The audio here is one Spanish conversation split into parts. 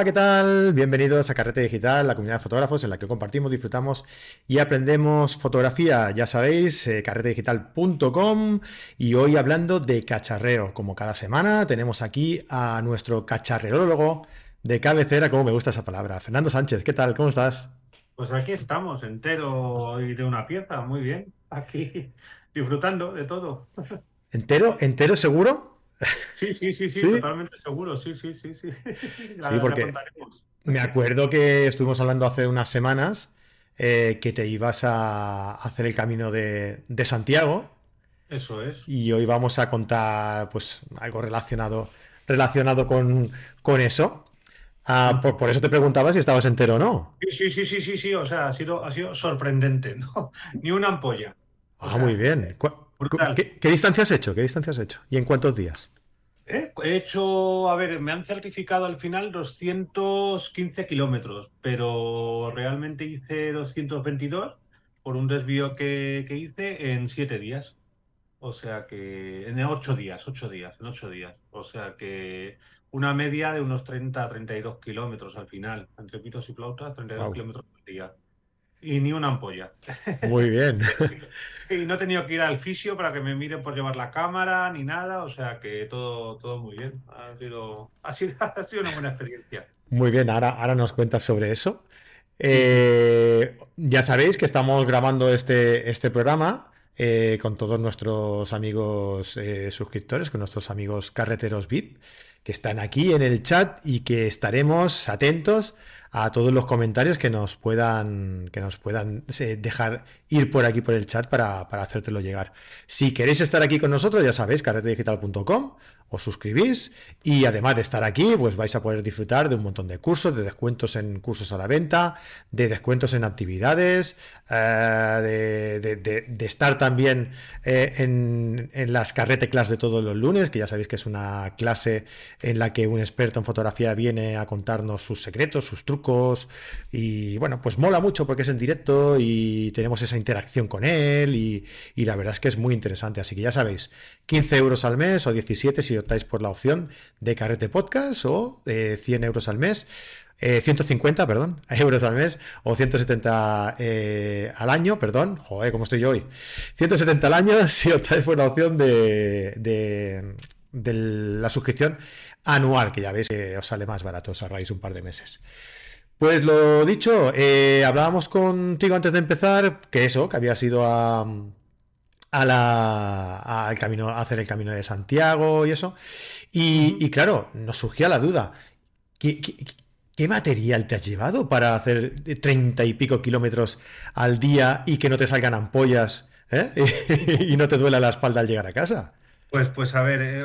Hola, ¿qué tal? Bienvenidos a Carrete Digital, la comunidad de fotógrafos en la que compartimos, disfrutamos y aprendemos fotografía. Ya sabéis, eh, carretedigital.com y hoy hablando de cacharreo. Como cada semana tenemos aquí a nuestro cacharreólogo de cabecera, como me gusta esa palabra, Fernando Sánchez. ¿Qué tal? ¿Cómo estás? Pues aquí estamos, entero y de una pieza, muy bien. Aquí disfrutando de todo. ¿Entero? ¿Entero seguro? Sí, sí, sí, sí, totalmente seguro, sí, sí, sí, sí. sí, porque me acuerdo que estuvimos hablando hace unas semanas eh, que te ibas a hacer el camino de, Santiago. Eso es. Y hoy vamos a contar pues algo relacionado, relacionado con, con eso. Ah, por, eso te preguntaba si estabas entero o no. Sí, sí, sí, sí, sí, o sea, ha sido, ha sido sorprendente, ¿no? Ni una ampolla. Ah, muy bien. ¿Qué, distancia has hecho? ¿Qué distancia has hecho? ¿Y en cuántos días? He hecho, a ver, me han certificado al final 215 kilómetros, pero realmente hice 222 por un desvío que, hice en siete días. O sea que, en ocho días, ocho días, en ocho días. O sea que una media de unos 30 a 32 kilómetros al final, entre pitos y flautas, 32 kilómetros al día y ni una ampolla. Muy bien. y no he tenido que ir al fisio para que me miren por llevar la cámara ni nada, o sea que todo, todo muy bien. Ha sido, ha sido, ha sido una buena experiencia. Muy bien, ahora, ahora nos cuentas sobre eso. Eh, ya sabéis que estamos grabando este, este programa eh, con todos nuestros amigos eh, suscriptores, con nuestros amigos carreteros VIP, que están aquí en el chat y que estaremos atentos a todos los comentarios que nos puedan, que nos puedan eh, dejar ir por aquí por el chat para, para hacértelo llegar. Si queréis estar aquí con nosotros, ya sabéis, carretedigital.com, os suscribís y además de estar aquí, pues vais a poder disfrutar de un montón de cursos, de descuentos en cursos a la venta, de descuentos en actividades, eh, de, estar también eh, en, en, las carrete class de todos los lunes, que ya sabéis que es una clase en la que un experto en fotografía viene a contarnos sus secretos, sus trucos y bueno, pues mola mucho porque es en directo y tenemos esa interacción con él y, la verdad es que es muy interesante. Así que ya sabéis, 15 euros al mes o 17 si optáis por la opción de Carrete Podcast o 100 euros al mes. 150, eh, perdón, euros al mes o 170 eh, al año, perdón, joder, ¿cómo estoy yo hoy? 170 al año si optáis por la opción de, de, de la suscripción anual, que ya veis que os sale más barato, os ahorráis un par de meses. Pues lo dicho, eh, hablábamos contigo antes de empezar que eso, que había sido a, la, al camino, a hacer el camino de Santiago y eso. Y, claro, nos surgía la duda. ¿qué, material te has llevado para hacer treinta y pico kilómetros al día y que no te salgan ampollas eh? y no te duela la espalda al llegar a casa? Pues, pues a ver, eh,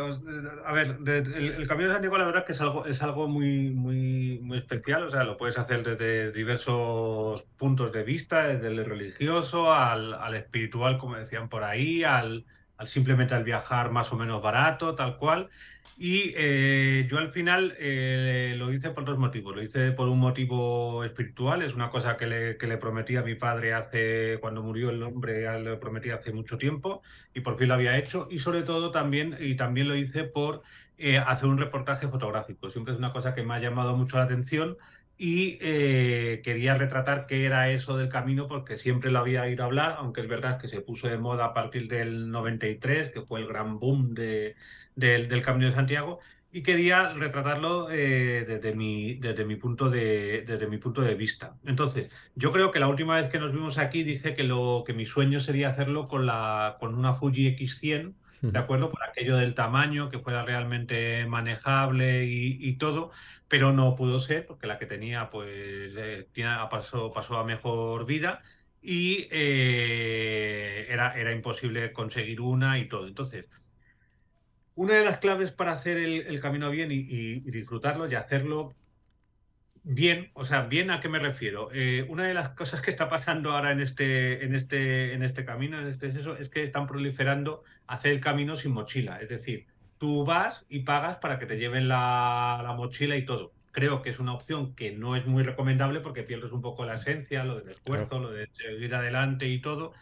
a ver, el, Camino de Santiago la verdad que es algo, es algo muy, muy, muy especial, o sea, lo puedes hacer desde diversos puntos de vista, desde el religioso al, al espiritual, como decían por ahí, al, simplemente al viajar más o menos barato, tal cual. Y eh, yo al final eh, lo hice por dos motivos. Lo hice por un motivo espiritual, es una cosa que le, que le prometí a mi padre hace, cuando murió el hombre, le prometí hace mucho tiempo y por fin lo había hecho. Y sobre todo también, y también lo hice por eh, hacer un reportaje fotográfico. Siempre es una cosa que me ha llamado mucho la atención y quería retratar qué era eso del camino porque siempre lo había ido a hablar, aunque es verdad que se puso de moda a partir del 93, que fue el gran boom de del, Camino de Santiago y quería retratarlo eh, desde, mi, desde, mi punto de, desde mi punto de vista. Entonces, yo creo que la última vez que nos vimos aquí dije que, lo, que mi sueño sería hacerlo con, la, con una Fuji X100, ¿de acuerdo? Por aquello del tamaño, que fuera realmente manejable y, todo, pero no pudo ser porque la que tenía pues eh, pasó, pasó a mejor vida y eh, era, era imposible conseguir una y todo. Entonces, una de las claves para hacer el, camino bien y, disfrutarlo y hacerlo bien, o sea, bien a qué me refiero. Eh, una de las cosas que está pasando ahora en este, en este, en este camino, en este eso, es que están proliferando hacer el camino sin mochila. Es decir, tú vas y pagas para que te lleven la, mochila y todo. Creo que es una opción que no es muy recomendable porque pierdes un poco la esencia, lo del esfuerzo, lo de seguir adelante y todo.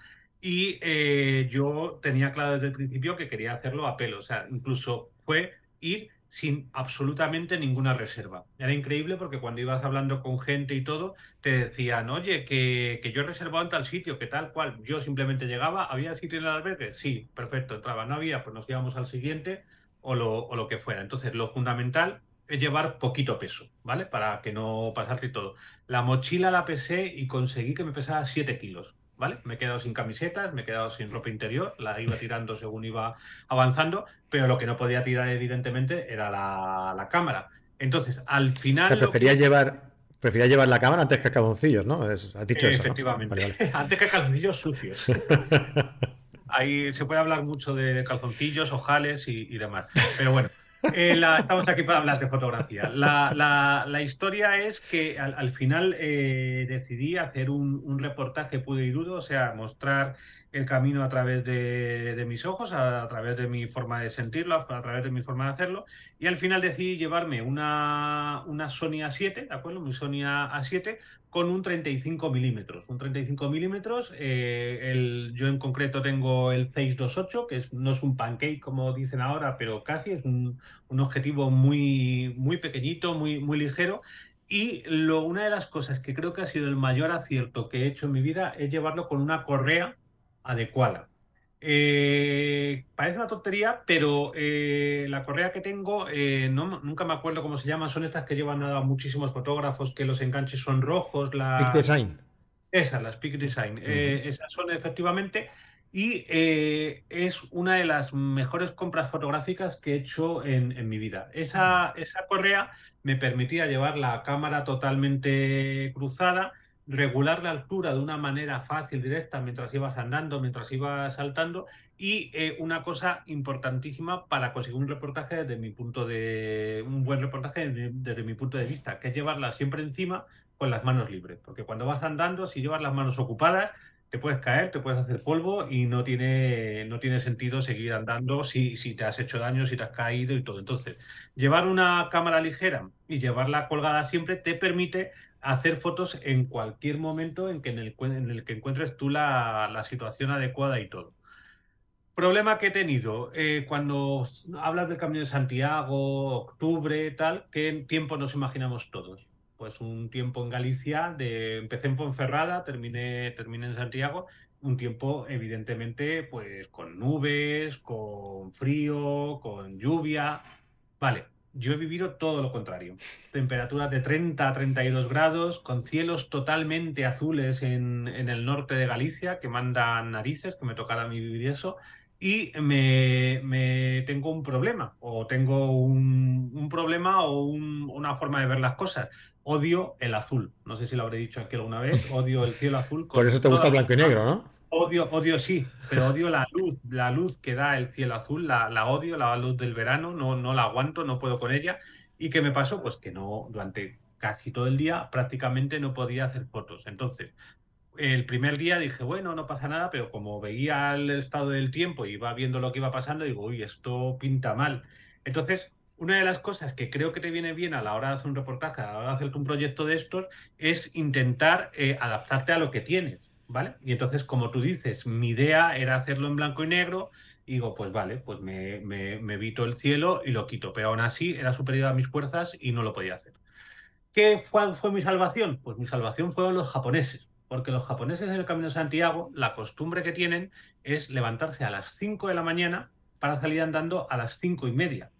Y eh, yo tenía claro desde el principio que quería hacerlo a pelo. O sea, incluso fue ir sin absolutamente ninguna reserva. Era increíble porque cuando ibas hablando con gente y todo, te decían, oye, que, que yo he reservado en tal sitio, que tal cual. Yo simplemente llegaba, ¿había sitio en el albergue? Sí, perfecto, entraba. No había, pues nos íbamos al siguiente o lo, o lo que fuera. Entonces, lo fundamental es llevar poquito peso, ¿vale? Para que no pasarte todo. La mochila la pesé y conseguí que me pesara 7 kilos. ¿Vale? Me he quedado sin camisetas, me he quedado sin ropa interior, la iba tirando según iba avanzando, pero lo que no podía tirar evidentemente era la, cámara. Entonces, al final... prefería llevar... Prefería llevar la cámara antes que calzoncillos, ¿no? has dicho eso. Efectivamente. antes que calzoncillos sucios. Ahí se puede hablar mucho de calzoncillos, ojales y demás. Pero bueno, eh, estamos aquí para hablar de fotografía. La, historia es que al, final eh, decidí hacer un, reportaje puro y duro, o sea, mostrar el camino a través de, mis ojos, a, través de mi forma de sentirlo, a, través de mi forma de hacerlo. Y al final decidí llevarme una, una Sony A7, ¿de acuerdo? Mi Sony A7 con un 35 milímetros. Un 35 milímetros, eh, yo en concreto tengo el 628, que es, no es un pancake como dicen ahora, pero casi es un, objetivo muy, muy pequeñito, muy, muy ligero. Y lo, una de las cosas que creo que ha sido el mayor acierto que he hecho en mi vida es llevarlo con una correa adecuada. Eh, parece una tontería, pero eh, la correa que tengo, eh, no, nunca me acuerdo cómo se llama, son estas que llevan a muchísimos fotógrafos, que los enganches son rojos. La... Peak Design. Esas, las Peak Design. esas son efectivamente. Y es una de las mejores compras fotográficas que he hecho en, en mi vida. Esa, esa correa me permitía llevar la cámara totalmente cruzada regular la altura de una manera fácil, directa, mientras ibas andando, mientras ibas saltando. Y eh, una cosa importantísima para conseguir un reportaje desde mi punto de. un buen reportaje desde, mi punto de vista, que es llevarla siempre encima con las manos libres. Porque cuando vas andando, si llevas las manos ocupadas, te puedes caer, te puedes hacer polvo y no tiene, no tiene sentido seguir andando si, si te has hecho daño, si te has caído y todo. Entonces, llevar una cámara ligera y llevarla colgada siempre te permite hacer fotos en cualquier momento en, que en, el, que encuentres tú la, situación adecuada y todo. Problema que he tenido, eh, cuando hablas del Camino de Santiago, octubre, tal, ¿qué tiempo nos imaginamos todos? Pues un tiempo en Galicia, de, empecé en Ponferrada, terminé, terminé en Santiago, un tiempo evidentemente pues con nubes, con frío, con lluvia. Vale, yo he vivido todo lo contrario. Temperaturas de 30 a 32 grados, con cielos totalmente azules en, el norte de Galicia, que mandan narices, que me tocará a mí vivir eso. Y me, tengo un problema, o tengo un, problema o una forma de ver las cosas. Odio el azul. No sé si lo habré dicho aquí alguna vez. Odio el cielo azul. Por eso te gusta blanco y negro, ¿no? Odio, odio sí, pero odio la luz, la luz que da el cielo azul, la, odio, la luz del verano, no, no la aguanto, no puedo con ella. ¿Y qué me pasó? Pues que no, durante casi todo el día prácticamente no podía hacer fotos. Entonces, el primer día dije, bueno, no pasa nada, pero como veía el estado del tiempo y iba viendo lo que iba pasando, digo, uy, esto pinta mal. Entonces, una de las cosas que creo que te viene bien a la hora de hacer un reportaje, a la hora de hacerte un proyecto de estos, es intentar eh, adaptarte a lo que tienes. ¿Vale? Y entonces, como tú dices, mi idea era hacerlo en blanco y negro, y digo, pues vale, pues me, me, evito el cielo y lo quito, pero aún así era superior a mis fuerzas y no lo podía hacer. ¿Qué fue, mi salvación? Pues mi salvación fueron los japoneses, porque los japoneses en el Camino de Santiago, la costumbre que tienen es levantarse a las 5 de la mañana para salir andando a las cinco y media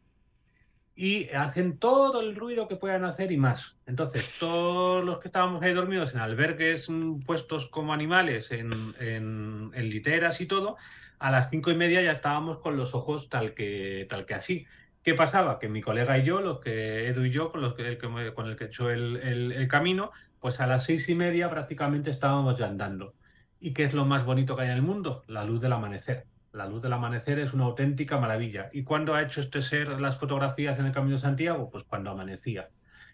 y hacen todo el ruido que puedan hacer y más. Entonces, todos los que estábamos ahí dormidos en albergues mm, puestos como animales, en, literas y todo, a las cinco y media ya estábamos con los ojos tal que, tal que así. ¿Qué pasaba? Que mi colega y yo, los que Edu y yo, con, los que, con el que he hecho el, el, camino, pues a las seis y media prácticamente estábamos ya andando. ¿Y qué es lo más bonito que hay en el mundo? La luz del amanecer. La luz del amanecer es una auténtica maravilla. ¿Y cuándo ha hecho este ser las fotografías en el Camino de Santiago? Pues cuando amanecía.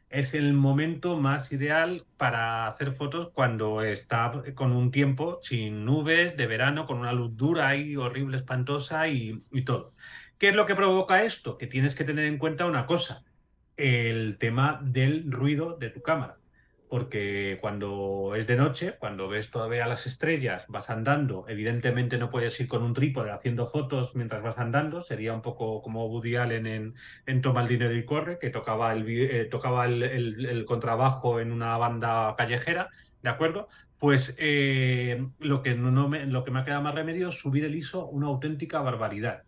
Es el momento más ideal para hacer fotos cuando está con un tiempo sin nubes, de verano, con una luz dura y horrible, espantosa y, y todo. ¿Qué es lo que provoca esto? Que tienes que tener en cuenta una cosa, el tema del ruido de tu cámara porque cuando es de noche, cuando ves todavía las estrellas, vas andando, evidentemente no puedes ir con un trípode haciendo fotos mientras vas andando, sería un poco como Woody Allen en, en Toma el dinero y corre, que tocaba el, eh, tocaba el, contrabajo en una banda callejera, ¿de acuerdo? Pues eh, lo, que no me, lo que me ha quedado más remedio es subir el ISO una auténtica barbaridad.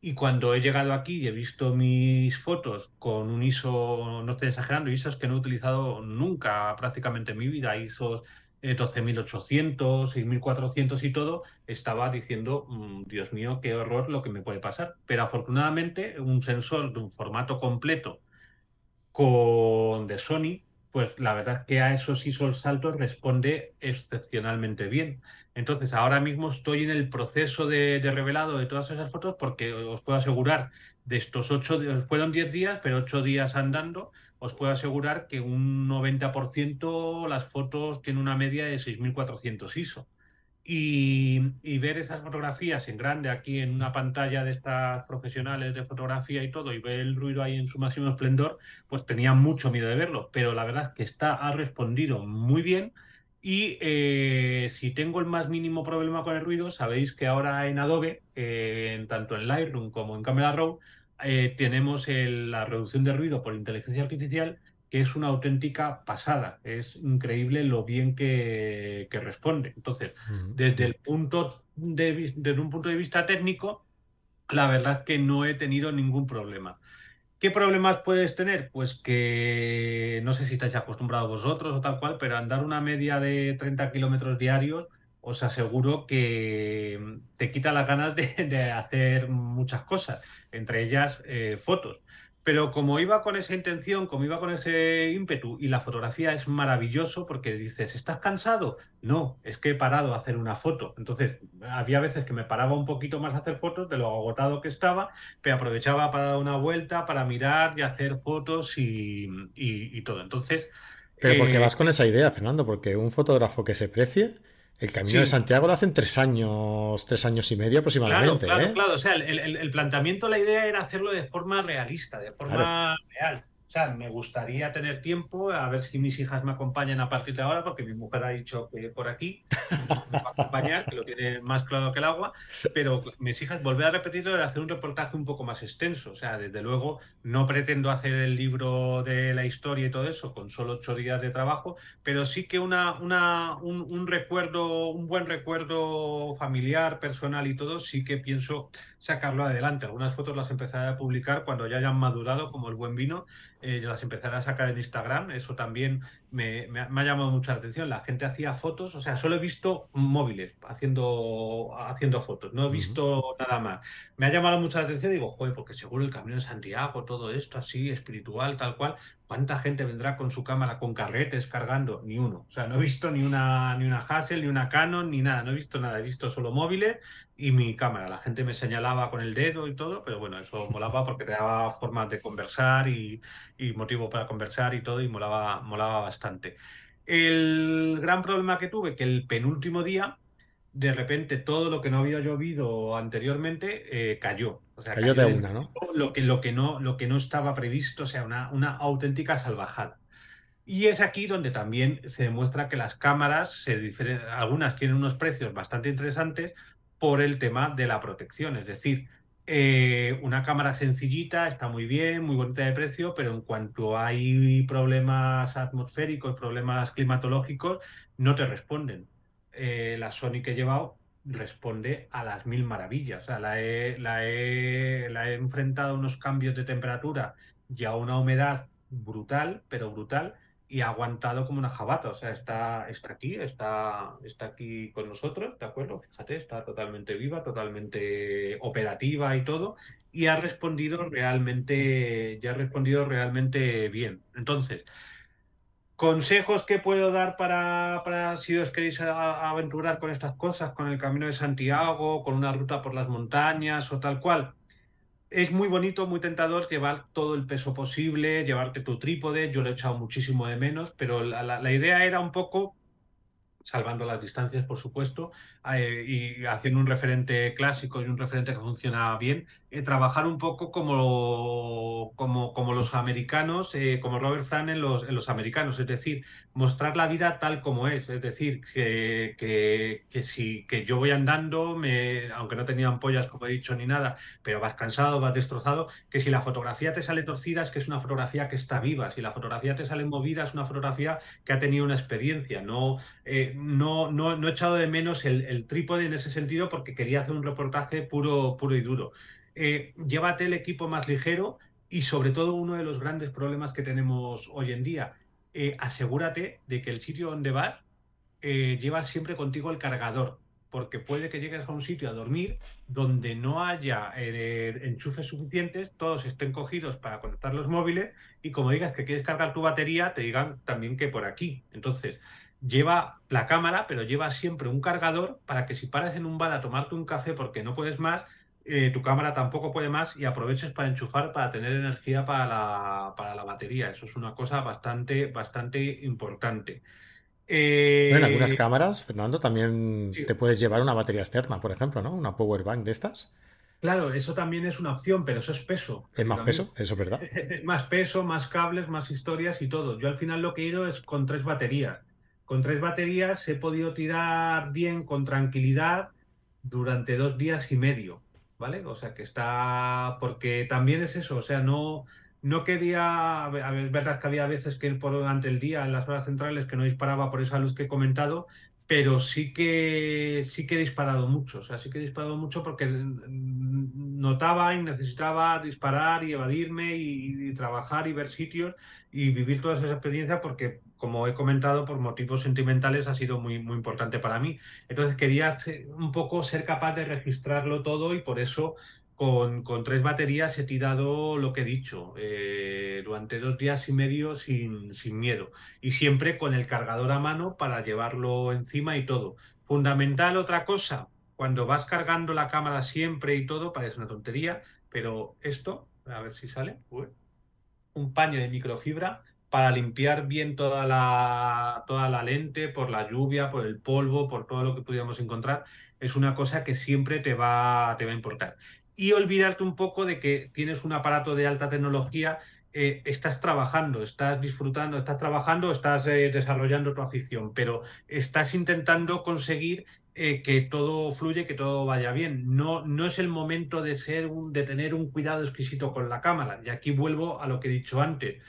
Y cuando he llegado aquí y he visto mis fotos con un ISO, no estoy exagerando, ISOs que no he utilizado nunca prácticamente en mi vida, ISOs 12.800, 6.400 y todo, estaba diciendo, mm, Dios mío, qué horror lo que me puede pasar. Pero afortunadamente un sensor de un formato completo con de Sony, pues la verdad es que a esos ISOs altos responde excepcionalmente bien. Entonces, ahora mismo estoy en el proceso de, revelado de todas esas fotos porque os puedo asegurar de estos ocho fueron diez días, pero ocho días andando, os puedo asegurar que un 90% las fotos tienen una media de 6.400 ISO. Y, y, ver esas fotografías en grande aquí en una pantalla de estas profesionales de fotografía y todo y ver el ruido ahí en su máximo esplendor, pues tenía mucho miedo de verlo, pero la verdad es que está, ha respondido muy bien y eh, si tengo el más mínimo problema con el ruido, sabéis que ahora en Adobe, eh, tanto en Lightroom como en Camera Raw, eh, tenemos la reducción de ruido por inteligencia artificial, que es una auténtica pasada. Es increíble lo bien que, responde. Entonces, desde, el punto de, desde un punto de vista técnico, la verdad es que no he tenido ningún problema. ¿Qué problemas puedes tener? Pues que no sé si estáis acostumbrados vosotros o tal cual, pero andar una media de 30 kilómetros diarios, os aseguro que te quita las ganas de, hacer muchas cosas, entre ellas eh, fotos. Pero como iba con esa intención, como iba con ese ímpetu, y la fotografía es maravilloso porque dices, ¿estás cansado? No, es que he parado a hacer una foto. Entonces, había veces que me paraba un poquito más a hacer fotos de lo agotado que estaba, pero aprovechaba para dar una vuelta, para mirar y hacer fotos y, todo. Entonces... Pero porque eh, vas con esa idea, Fernando, porque un fotógrafo que se precie el Camino de Santiago lo hacen tres años, tres años y medio aproximadamente. Claro, claro, ¿eh? claro. O sea, el, planteamiento, la idea era hacerlo de forma realista, de forma real me gustaría tener tiempo, a ver si mis hijas me acompañan a partir de ahora, porque mi mujer ha dicho que por aquí me va a acompañar, que lo tiene más claro que el agua, pero mis hijas, volver a repetirlo, de hacer un reportaje un poco más extenso. O sea, desde luego no pretendo hacer el libro de la historia y todo eso con solo ocho días de trabajo, pero sí que una, una, un, recuerdo, un buen recuerdo familiar, personal y todo, sí que pienso sacarlo adelante. Algunas fotos las empezaré a publicar cuando ya hayan madurado, como el buen vino, eh, las empezaré a sacar en Instagram. Eso también me, ha, llamado mucha atención. La gente hacía fotos, o sea, solo he visto móviles haciendo, haciendo fotos, no he visto nada más. Me ha llamado mucha atención y digo, joder, porque seguro el Camino de Santiago, todo esto así, espiritual, tal cual, ¿cuánta gente vendrá con su cámara con carretes cargando? Ni uno. O sea, no he visto ni una, ni una Hassel, ni una Canon, ni nada, no he visto nada, he visto solo móviles y mi cámara. La gente me señalaba con el dedo y todo, pero bueno, eso molaba porque te daba formas de conversar y, y motivo para conversar y todo, y molaba, molaba bastante. El gran problema que tuve, que el penúltimo día, de repente todo lo que no había llovido anteriormente eh, cayó. O sea, cayó, de una, ¿no? Lo que, lo, que no, lo que no estaba previsto, o sea, una, una auténtica salvajada. Y es aquí donde también se demuestra que las cámaras, se algunas tienen unos precios bastante interesantes por el tema de la protección. Es decir, eh, una cámara sencillita está muy bien, muy bonita de precio, pero en cuanto hay problemas atmosféricos, problemas climatológicos, no te responden. Eh, la Sony que he llevado responde a las mil maravillas. La he, la la he enfrentado a unos cambios de temperatura y a una humedad brutal, pero brutal, y ha aguantado como una jabata, o sea, está, está aquí, está, está aquí con nosotros, ¿de acuerdo? Fíjate, está totalmente viva, totalmente operativa y todo, y ha respondido realmente, ya ha respondido realmente bien. Entonces, consejos que puedo dar para, para si os queréis aventurar con estas cosas, con el Camino de Santiago, con una ruta por las montañas o tal cual es muy bonito, muy tentador llevar todo el peso posible, llevarte tu trípode, yo lo he echado muchísimo de menos, pero la, idea era un poco, salvando las distancias por supuesto, eh, y haciendo un referente clásico y un referente que funciona bien, eh, trabajar un poco como, como, como los americanos, eh, como Robert Fran en los, en los americanos, es decir, mostrar la vida tal como es, es decir, que, que, que si que yo voy andando, me, aunque no tenía ampollas como he dicho ni nada, pero vas cansado, vas destrozado, que si la fotografía te sale torcida es que es una fotografía que está viva, si la fotografía te sale movida es una fotografía que ha tenido una experiencia, no, no, no, he echado de menos el, trípode en ese sentido porque quería hacer un reportaje puro, puro y duro eh, llévate el equipo más ligero y sobre todo uno de los grandes problemas que tenemos hoy en día, eh, asegúrate de que el sitio donde vas eh, llevas siempre contigo el cargador, porque puede que llegues a un sitio a dormir donde no haya eh, enchufes suficientes, todos estén cogidos para conectar los móviles y como digas que quieres cargar tu batería, te digan también que por aquí. Entonces, lleva la cámara, pero lleva siempre un cargador para que si paras en un bar a tomarte un café porque no puedes más, eh, tu cámara tampoco puede más y aproveches para enchufar para tener energía para la, para la batería. Eso es una cosa bastante, bastante importante. Eh... en algunas cámaras, Fernando, también sí. te puedes llevar una batería externa, por ejemplo, ¿no? Una power bank de estas. Claro, eso también es una opción, pero eso es peso. Es más peso, eso es verdad. más peso, más cables, más historias y todo. Yo al final lo que he ido es con tres baterías. Con tres baterías he podido tirar bien, con tranquilidad, durante dos días y medio. ¿vale? O sea, que está, porque también es eso, o sea, no, no quería, es verdad que había veces que por durante el día en las horas centrales que no disparaba por esa luz que he comentado, pero sí que sí que he disparado mucho, o sea, sí que he disparado mucho porque notaba y necesitaba disparar y evadirme y, y trabajar y ver sitios y vivir toda esa experiencia porque como he comentado, por motivos sentimentales ha sido muy, muy importante para mí. Entonces quería un poco ser capaz de registrarlo todo y por eso con, con tres baterías he tirado lo que he dicho eh, durante dos días y medio sin, sin miedo y siempre con el cargador a mano para llevarlo encima y todo. Fundamental otra cosa, cuando vas cargando la cámara siempre y todo, parece una tontería, pero esto, a ver si sale, un paño de microfibra para limpiar bien toda la, toda la lente por la lluvia, por el polvo, por todo lo que pudiéramos encontrar, es una cosa que siempre te va, te va a importar. Y olvidarte un poco de que tienes un aparato de alta tecnología, eh, estás trabajando, estás disfrutando, estás trabajando, estás eh, desarrollando tu afición, pero estás intentando conseguir eh, que todo fluye, que todo vaya bien. No, no es el momento de, ser de tener un cuidado exquisito con la cámara. Y aquí vuelvo a lo que he dicho antes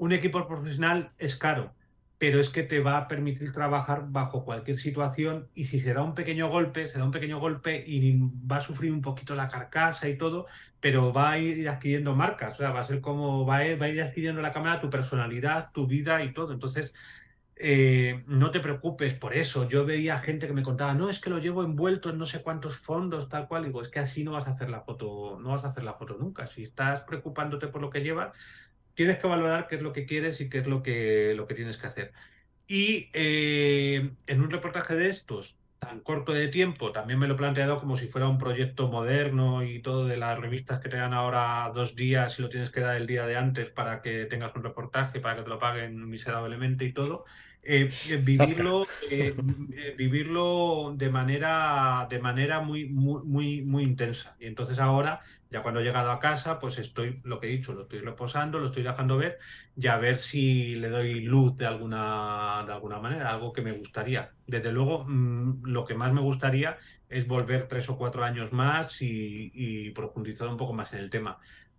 un equipo profesional es caro, pero es que te va a permitir trabajar bajo cualquier situación y si será un pequeño golpe, será un pequeño golpe y va a sufrir un poquito la carcasa y todo, pero va a ir adquiriendo marcas, o sea, va a ser como, va a ir, va a ir adquiriendo la cámara tu personalidad, tu vida y todo. Entonces, eh, no te preocupes por eso. Yo veía gente que me contaba, no, es que lo llevo envuelto en no sé cuántos fondos, tal cual. Y digo, es que así no vas a hacer la foto, no vas a hacer la foto nunca. Si estás preocupándote por lo que llevas, tienes que valorar qué es lo que quieres y qué es lo que, lo que tienes que hacer. Y eh, en un reportaje de estos, tan corto de tiempo, también me lo he planteado como si fuera un proyecto moderno y todo de las revistas que te dan ahora dos días y lo tienes que dar el día de antes para que tengas un reportaje, para que te lo paguen miserablemente y todo. Eh, eh, vivirlo, eh, eh, vivirlo de manera, de manera muy, muy, muy, muy intensa. Y entonces ahora, ya cuando he llegado a casa, pues estoy, lo que he dicho, lo estoy reposando, lo estoy dejando ver, ya a ver si le doy luz de alguna, de alguna manera, algo que me gustaría. Desde luego, mmm, lo que más me gustaría es volver tres o cuatro años más y, y profundizar un poco más en el tema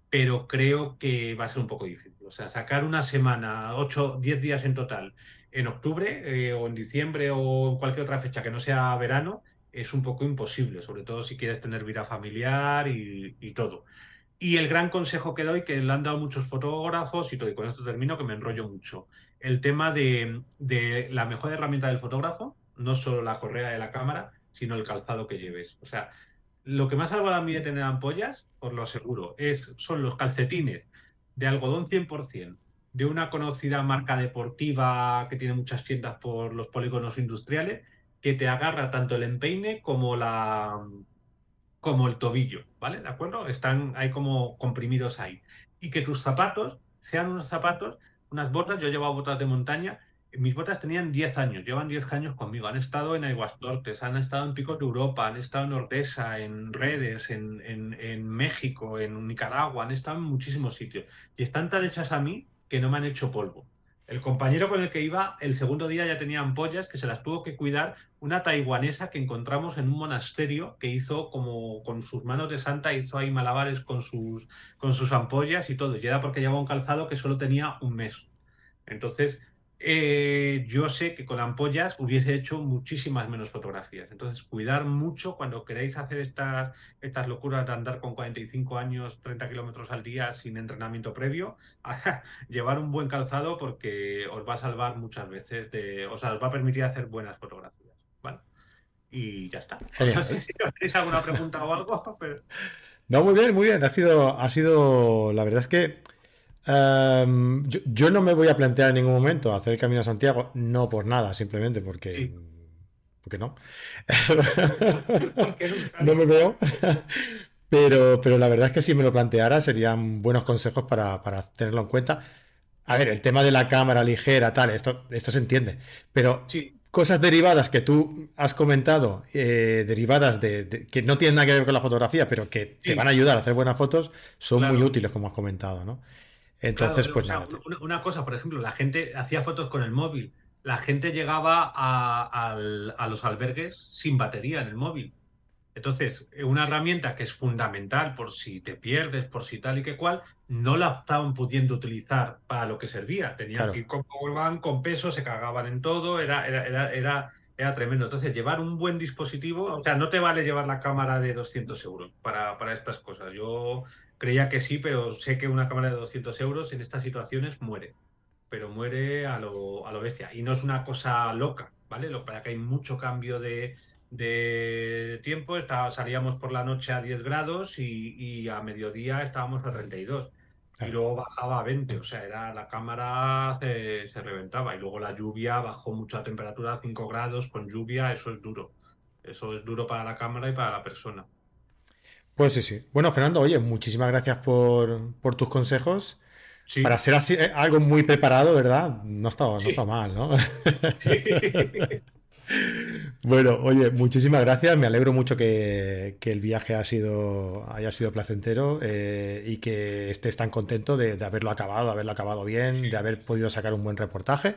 pero creo que va a ser un poco difícil. O sea, sacar una semana, ocho, diez días en total, en octubre eh, o en diciembre o en cualquier otra fecha que no sea verano, es un poco imposible, sobre todo si quieres tener vida familiar y, y, todo. Y el gran consejo que doy, que le han dado muchos fotógrafos y todo, y con esto termino, que me enrollo mucho, el tema de, de la mejor herramienta del fotógrafo, no solo la correa de la cámara, sino el calzado que lleves. O sea, lo que más salva a mí de tener ampollas, os lo aseguro, es, son los calcetines de algodón 100%, de una conocida marca deportiva que tiene muchas tiendas por los polígonos industriales, que te agarra tanto el empeine como la como el tobillo, ¿vale? ¿De acuerdo? Están ahí como comprimidos ahí. Y que tus zapatos sean unos zapatos, unas botas, yo llevo botas de montaña, mis botas tenían 10 años, llevan 10 años conmigo. Han estado en Aguastortes, han estado en Picos de Europa, han estado en Ordesa, en Redes, en, en, México, en Nicaragua, han estado en muchísimos sitios. Y están tan hechas a mí que no me han hecho polvo. El compañero con el que iba, el segundo día ya tenía ampollas que se las tuvo que cuidar una taiwanesa que encontramos en un monasterio que hizo como con sus manos de santa, hizo ahí malabares con sus, con sus ampollas y todo. Y era porque llevaba un calzado que solo tenía un mes. Entonces, eh, yo sé que con ampollas hubiese hecho muchísimas menos fotografías. Entonces, cuidar mucho cuando queréis hacer estas, estas locuras de andar con 45 años, 30 kilómetros al día sin entrenamiento previo, llevar un buen calzado porque os va a salvar muchas veces, de, o sea, os va a permitir hacer buenas fotografías. ¿vale? Y ya está. No sé si tenéis alguna pregunta o algo, pero... No, muy bien, muy bien. Ha sido, ha sido, la verdad es que Em, yo, no me voy a plantear en ningún momento hacer el camino a Santiago, no por nada, simplemente porque, porque no. no me veo. pero, pero la verdad es que si me lo planteara serían buenos consejos para, tenerlo en cuenta. A ver, el tema de la cámara ligera, tal, esto, esto se entiende. Pero cosas derivadas que tú has comentado, eh, derivadas de, que no tienen nada que ver con la fotografía, pero que te van a ayudar a hacer buenas fotos, son muy útiles, como has comentado, ¿no? Entonces, pues nada. Una, cosa, por ejemplo, la gente hacía fotos con el móvil. La gente llegaba a, los albergues sin batería en el móvil. Entonces, una herramienta que es fundamental por si te pierdes, por si tal y que cual, no la estaban pudiendo utilizar para lo que servía. Tenían que ir con con peso, se cagaban en todo, era, era, era, era, tremendo. Entonces, llevar un buen dispositivo, o sea, no te vale llevar la cámara de 200 euros para, para estas cosas. Yo Creía que sí, pero sé que una cámara de 200 euros en estas situaciones muere. Pero muere a lo, a lo bestia. Y no es una cosa loca, ¿vale? Lo para que hay mucho cambio de, tiempo. salíamos por la noche a 10 grados y, a mediodía estábamos a 32. Y luego bajaba a 20, o sea, era la cámara se, se, reventaba. Y luego la lluvia bajó mucho la temperatura a 5 grados con lluvia, eso es duro. Eso es duro para la cámara y para la persona. Pues sí, sí. Bueno, Fernando, oye, muchísimas gracias por, tus consejos. Para ser así, eh, algo muy preparado, ¿verdad? No está, no está mal, ¿no? bueno, oye, muchísimas gracias. Me alegro mucho que, el viaje ha sido, haya sido placentero eh, y que estés tan contento de, de, haberlo acabado, haberlo acabado bien, de haber podido sacar un buen reportaje.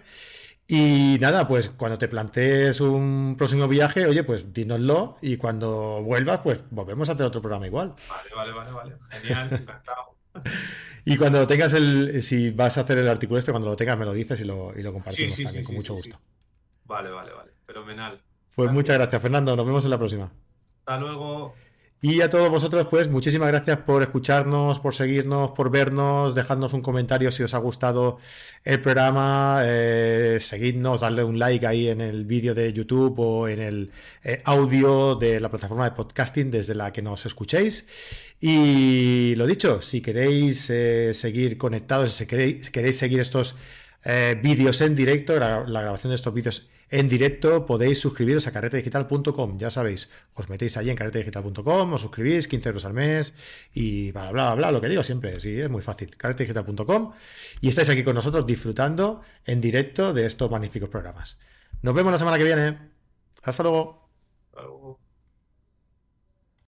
Y nada, pues cuando te plantees un próximo viaje, oye, pues dínoslo y cuando vuelvas, pues volvemos a hacer otro programa igual. Vale, vale, vale, vale. Genial, encantado. y cuando lo tengas el, si vas a hacer el artículo este, cuando lo tengas me lo dices y lo, y lo compartimos también, con mucho gusto. Vale, vale, vale. Fenomenal. Pues muchas gracias, Fernando. Nos vemos en la próxima. Hasta luego. Y a todos vosotros, pues muchísimas gracias por escucharnos, por seguirnos, por vernos, dejadnos un comentario si os ha gustado el programa, eh, seguidnos, darle un like ahí en el vídeo de YouTube o en el eh, audio de la plataforma de podcasting desde la que nos escuchéis. Y lo dicho, si queréis eh, seguir conectados, si queréis, seguir estos vídeos en directo, la, la grabación de estos vídeos en directo podéis suscribiros a carretedigital.com. Ya sabéis, os metéis allí en carretedigital.com, os suscribís, 15 euros al mes y bla, bla, bla, lo que digo siempre. Sí, es muy fácil. carretedigital.com y estáis aquí con nosotros disfrutando en directo de estos magníficos programas. Nos vemos la semana que viene. Hasta luego. Hasta luego.